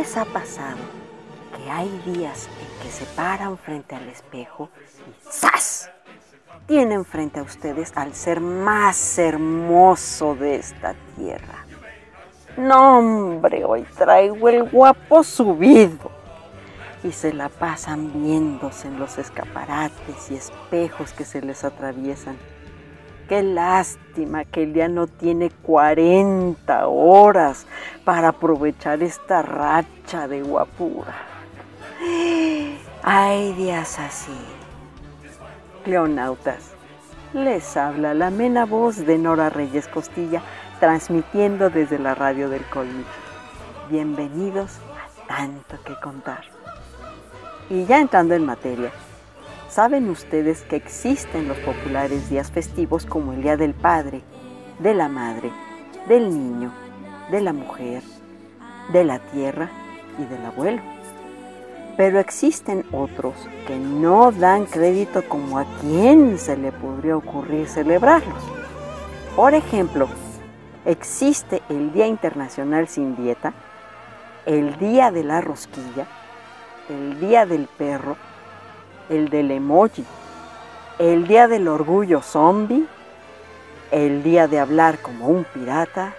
Les ha pasado que hay días en que se paran frente al espejo y ¡zas! Tienen frente a ustedes al ser más hermoso de esta tierra. No, hombre, hoy traigo el guapo subido. Y se la pasan viéndose en los escaparates y espejos que se les atraviesan. Qué lástima que el día no tiene 40 horas para aprovechar esta racha de guapura. Hay días así. Cleonautas, les habla la amena voz de Nora Reyes Costilla, transmitiendo desde la radio del Colmillo. Bienvenidos a Tanto que Contar. Y ya entrando en materia, ¿Saben ustedes que existen los populares días festivos como el Día del Padre, de la Madre, del Niño, de la Mujer, de la Tierra y del Abuelo? Pero existen otros que no dan crédito como a quién se le podría ocurrir celebrarlos. Por ejemplo, existe el Día Internacional sin Dieta, el Día de la Rosquilla, el Día del Perro, el del emoji, el día del orgullo zombie, el día de hablar como un pirata,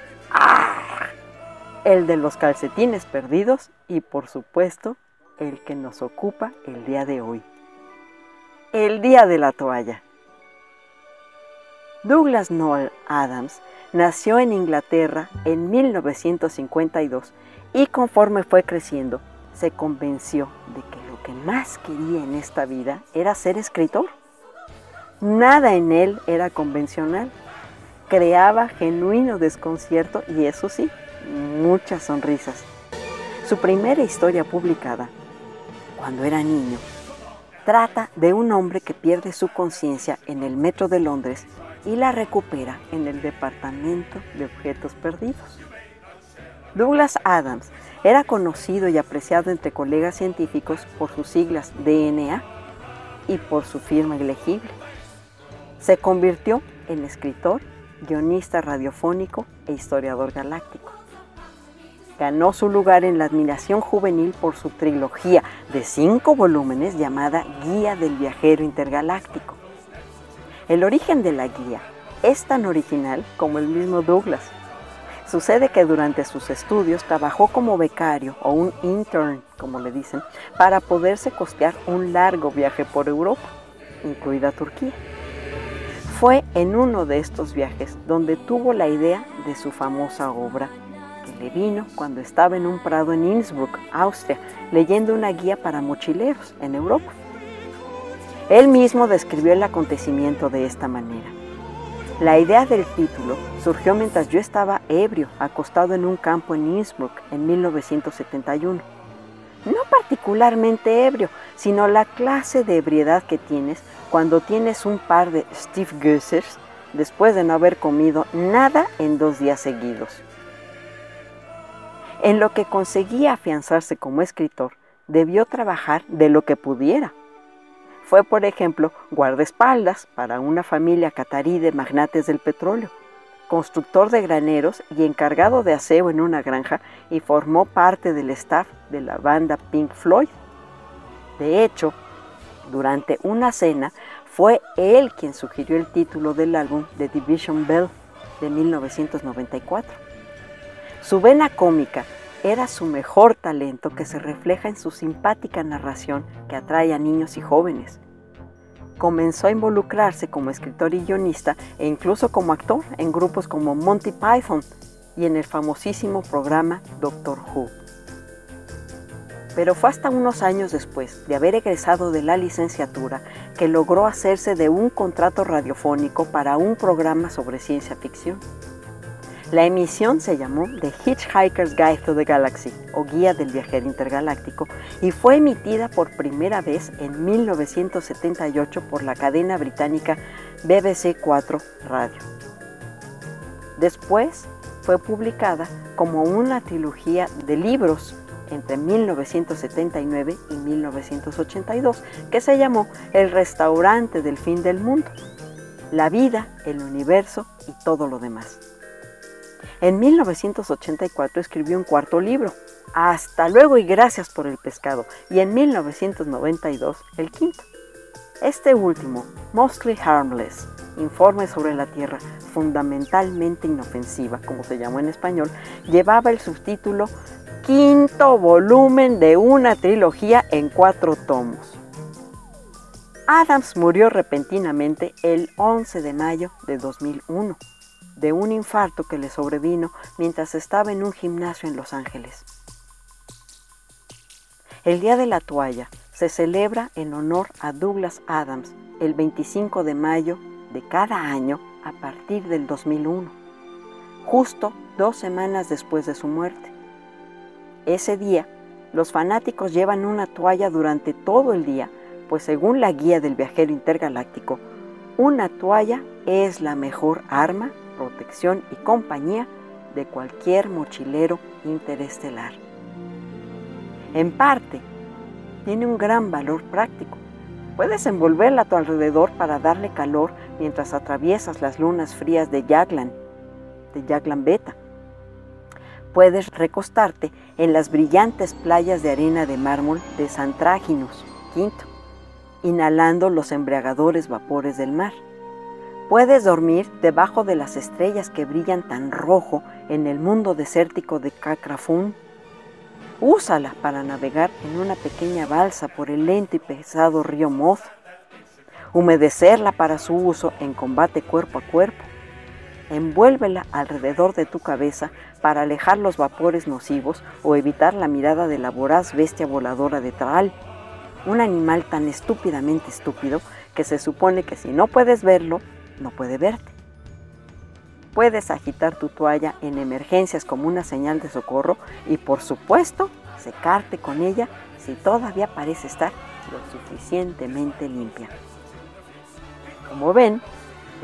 el de los calcetines perdidos y por supuesto el que nos ocupa el día de hoy, el día de la toalla. Douglas Noel Adams nació en Inglaterra en 1952 y conforme fue creciendo se convenció de que que más quería en esta vida era ser escritor. Nada en él era convencional. Creaba genuino desconcierto y eso sí, muchas sonrisas. Su primera historia publicada, cuando era niño, trata de un hombre que pierde su conciencia en el metro de Londres y la recupera en el Departamento de Objetos Perdidos. Douglas Adams era conocido y apreciado entre colegas científicos por sus siglas DNA y por su firma ilegible. Se convirtió en escritor, guionista radiofónico e historiador galáctico. Ganó su lugar en la admiración juvenil por su trilogía de cinco volúmenes llamada Guía del Viajero Intergaláctico. El origen de la guía es tan original como el mismo Douglas Sucede que durante sus estudios trabajó como becario o un intern, como le dicen, para poderse costear un largo viaje por Europa, incluida Turquía. Fue en uno de estos viajes donde tuvo la idea de su famosa obra, que le vino cuando estaba en un prado en Innsbruck, Austria, leyendo una guía para mochileros en Europa. Él mismo describió el acontecimiento de esta manera. La idea del título surgió mientras yo estaba ebrio, acostado en un campo en Innsbruck en 1971. No particularmente ebrio, sino la clase de ebriedad que tienes cuando tienes un par de Steve Gossers después de no haber comido nada en dos días seguidos. En lo que conseguía afianzarse como escritor, debió trabajar de lo que pudiera fue, por ejemplo, guardaespaldas para una familia catarí de magnates del petróleo, constructor de graneros y encargado de aseo en una granja y formó parte del staff de la banda Pink Floyd. De hecho, durante una cena fue él quien sugirió el título del álbum The Division Bell de 1994. Su vena cómica era su mejor talento que se refleja en su simpática narración que atrae a niños y jóvenes. Comenzó a involucrarse como escritor y guionista e incluso como actor en grupos como Monty Python y en el famosísimo programa Doctor Who. Pero fue hasta unos años después de haber egresado de la licenciatura que logró hacerse de un contrato radiofónico para un programa sobre ciencia ficción. La emisión se llamó The Hitchhiker's Guide to the Galaxy o Guía del Viajero Intergaláctico y fue emitida por primera vez en 1978 por la cadena británica BBC 4 Radio. Después fue publicada como una trilogía de libros entre 1979 y 1982 que se llamó El restaurante del fin del mundo, la vida, el universo y todo lo demás. En 1984 escribió un cuarto libro, Hasta luego y gracias por el pescado, y en 1992 el quinto. Este último, Mostly Harmless, informe sobre la Tierra, fundamentalmente inofensiva, como se llamó en español, llevaba el subtítulo Quinto volumen de una trilogía en cuatro tomos. Adams murió repentinamente el 11 de mayo de 2001 de un infarto que le sobrevino mientras estaba en un gimnasio en Los Ángeles. El Día de la Toalla se celebra en honor a Douglas Adams el 25 de mayo de cada año a partir del 2001, justo dos semanas después de su muerte. Ese día, los fanáticos llevan una toalla durante todo el día, pues según la guía del viajero intergaláctico, una toalla es la mejor arma protección y compañía de cualquier mochilero interestelar. En parte, tiene un gran valor práctico. Puedes envolverla a tu alrededor para darle calor mientras atraviesas las lunas frías de Yaglan, de Yaglan Beta. Puedes recostarte en las brillantes playas de arena de mármol de Santraginus, quinto, inhalando los embriagadores vapores del mar. Puedes dormir debajo de las estrellas que brillan tan rojo en el mundo desértico de Kakrafun. Úsala para navegar en una pequeña balsa por el lento y pesado río Moth. Humedecerla para su uso en combate cuerpo a cuerpo. Envuélvela alrededor de tu cabeza para alejar los vapores nocivos o evitar la mirada de la voraz bestia voladora de Traal, un animal tan estúpidamente estúpido que se supone que si no puedes verlo, no puede verte. Puedes agitar tu toalla en emergencias como una señal de socorro y por supuesto secarte con ella si todavía parece estar lo suficientemente limpia. Como ven,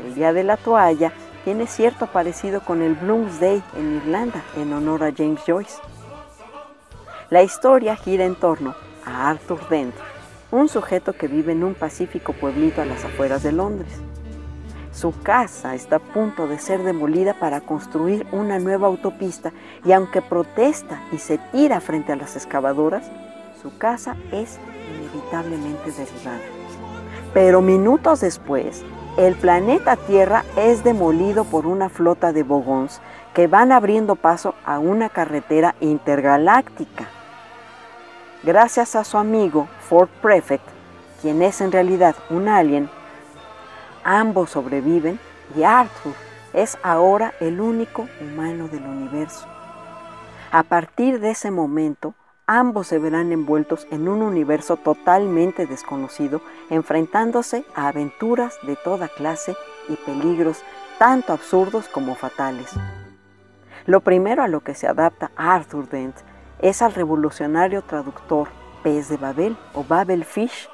el día de la toalla tiene cierto parecido con el Bloomsday en Irlanda en honor a James Joyce. La historia gira en torno a Arthur Dent, un sujeto que vive en un pacífico pueblito a las afueras de Londres. Su casa está a punto de ser demolida para construir una nueva autopista y aunque protesta y se tira frente a las excavadoras, su casa es inevitablemente derribada. Pero minutos después, el planeta Tierra es demolido por una flota de bogons que van abriendo paso a una carretera intergaláctica. Gracias a su amigo Ford Prefect, quien es en realidad un alien Ambos sobreviven y Arthur es ahora el único humano del universo. A partir de ese momento, ambos se verán envueltos en un universo totalmente desconocido, enfrentándose a aventuras de toda clase y peligros tanto absurdos como fatales. Lo primero a lo que se adapta Arthur Dent es al revolucionario traductor Pez de Babel o Babel Fish,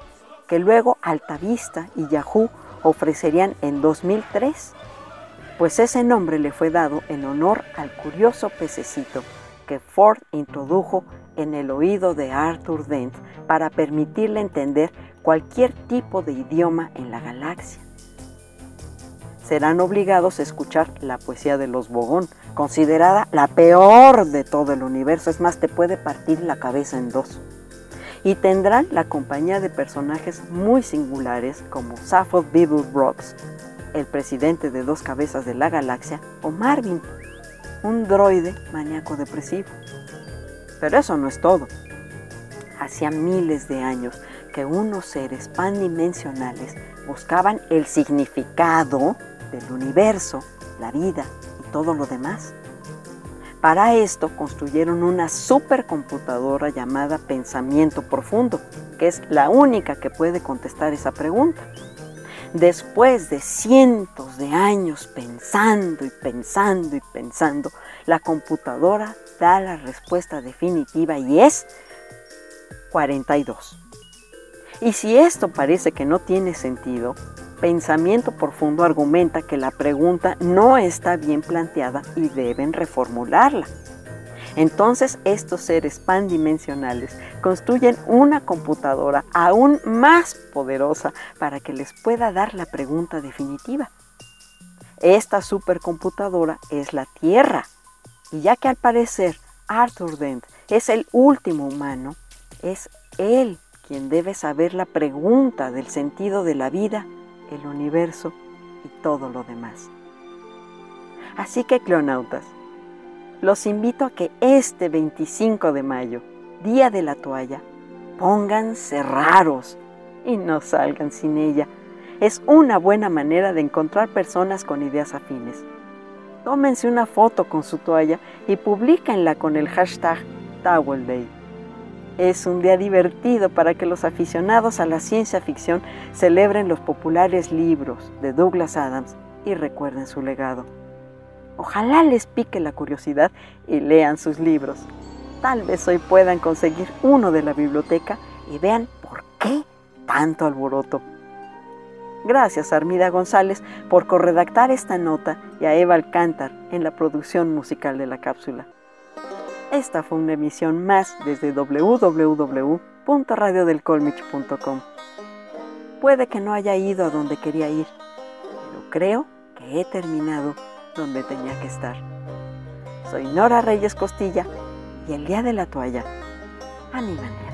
que luego Altavista y Yahoo ofrecerían en 2003, pues ese nombre le fue dado en honor al curioso pececito que Ford introdujo en el oído de Arthur Dent para permitirle entender cualquier tipo de idioma en la galaxia. Serán obligados a escuchar la poesía de los Bogón, considerada la peor de todo el universo, es más, te puede partir la cabeza en dos y tendrán la compañía de personajes muy singulares como Sappho Brooks, el presidente de dos cabezas de la galaxia, o Marvin, un droide maníaco depresivo. Pero eso no es todo. Hacía miles de años que unos seres pandimensionales buscaban el significado del universo, la vida y todo lo demás. Para esto construyeron una supercomputadora llamada Pensamiento Profundo, que es la única que puede contestar esa pregunta. Después de cientos de años pensando y pensando y pensando, la computadora da la respuesta definitiva y es 42. Y si esto parece que no tiene sentido, Pensamiento Profundo argumenta que la pregunta no está bien planteada y deben reformularla. Entonces estos seres pandimensionales construyen una computadora aún más poderosa para que les pueda dar la pregunta definitiva. Esta supercomputadora es la Tierra. Y ya que al parecer Arthur Dent es el último humano, es él quien debe saber la pregunta del sentido de la vida, el universo y todo lo demás. Así que, clonautas, los invito a que este 25 de mayo, Día de la Toalla, pónganse raros y no salgan sin ella. Es una buena manera de encontrar personas con ideas afines. Tómense una foto con su toalla y publíquenla con el hashtag Towel Day. Es un día divertido para que los aficionados a la ciencia ficción celebren los populares libros de Douglas Adams y recuerden su legado. Ojalá les pique la curiosidad y lean sus libros. Tal vez hoy puedan conseguir uno de la biblioteca y vean por qué tanto alboroto. Gracias a Armida González por corredactar esta nota y a Eva Alcántar en la producción musical de la cápsula. Esta fue una emisión más desde www.radiodelcolmich.com. Puede que no haya ido a donde quería ir, pero creo que he terminado donde tenía que estar. Soy Nora Reyes Costilla y el día de la toalla, a.